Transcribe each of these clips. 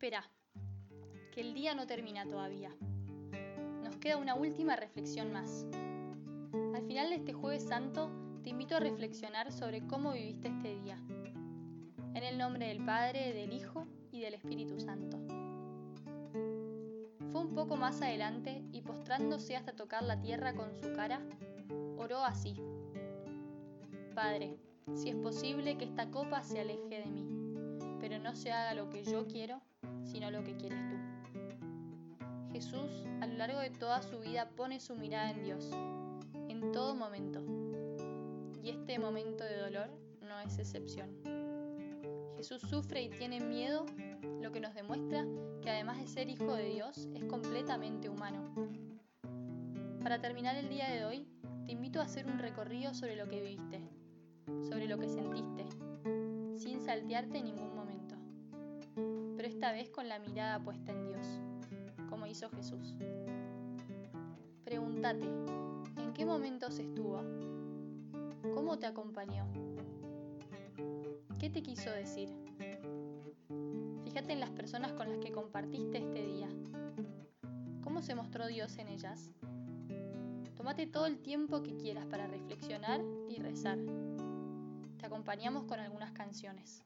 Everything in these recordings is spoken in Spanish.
Espera, que el día no termina todavía. Nos queda una última reflexión más. Al final de este jueves santo te invito a reflexionar sobre cómo viviste este día. En el nombre del Padre, del Hijo y del Espíritu Santo. Fue un poco más adelante y postrándose hasta tocar la tierra con su cara, oró así. Padre, si es posible que esta copa se aleje de mí, pero no se haga lo que yo quiero, sino lo que quieres tú. Jesús, a lo largo de toda su vida, pone su mirada en Dios, en todo momento. Y este momento de dolor no es excepción. Jesús sufre y tiene miedo, lo que nos demuestra que además de ser hijo de Dios, es completamente humano. Para terminar el día de hoy, te invito a hacer un recorrido sobre lo que viviste, sobre lo que sentiste, sin saltearte en ningún momento, pero esta vez con la mirada puesta en Dios, como hizo Jesús. Pregúntate, ¿en qué momentos estuvo? ¿Cómo te acompañó? ¿Qué te quiso decir? Fíjate en las personas con las que compartiste este día. ¿Cómo se mostró Dios en ellas? Tómate todo el tiempo que quieras para reflexionar y rezar. Te acompañamos con algunas canciones.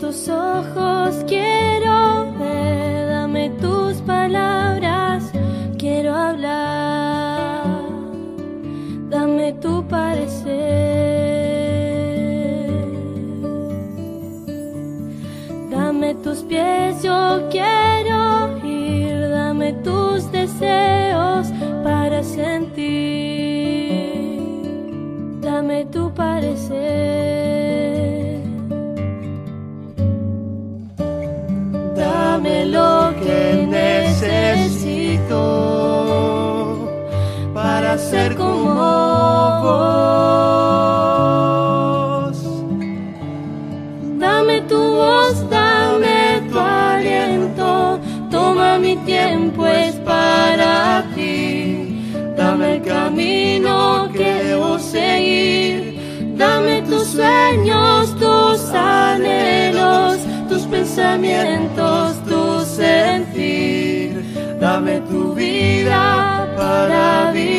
Tus ojos, quiero ver, dame tus palabras, quiero hablar, dame tu parecer. Dame tus pies, yo quiero ir, dame tus deseos para sentir, dame tu parecer. Dame lo que necesito para ser como vos. Dame tu voz, dame tu aliento, toma mi tiempo, es para ti. Dame el camino que debo seguir, dame tus sueños, tus anhelos, tus pensamientos, tu vida para vivir.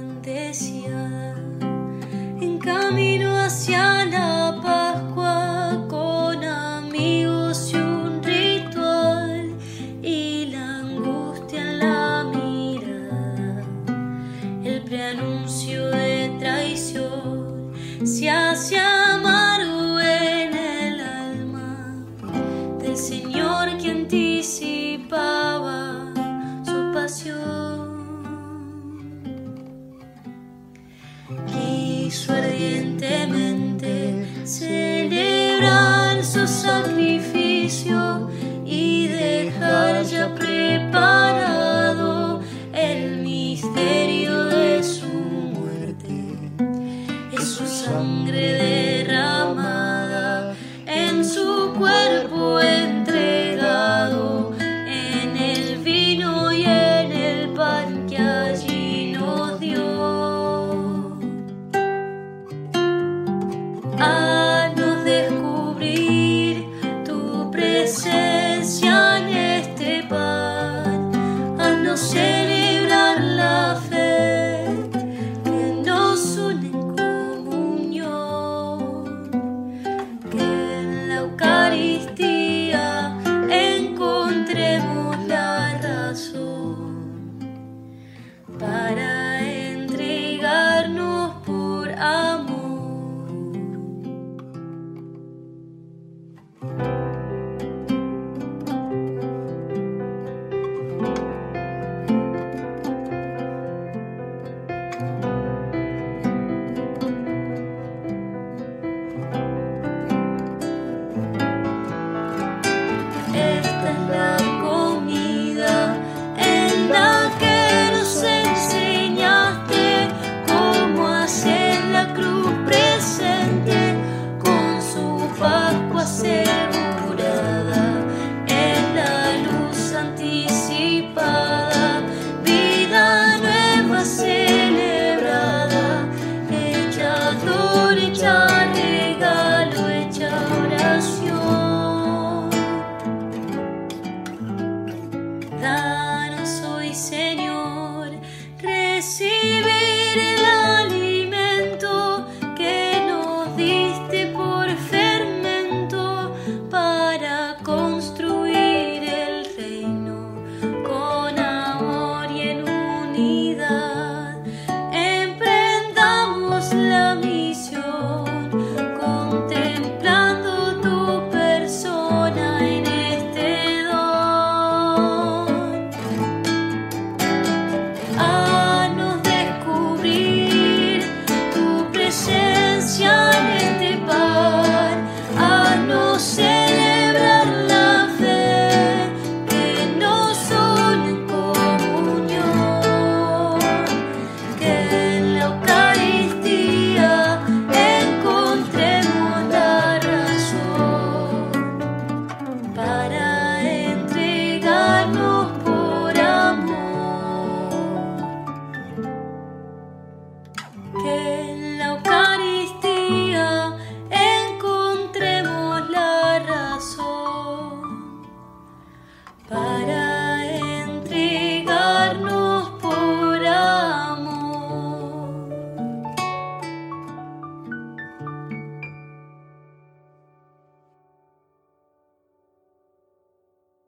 Noche Quiso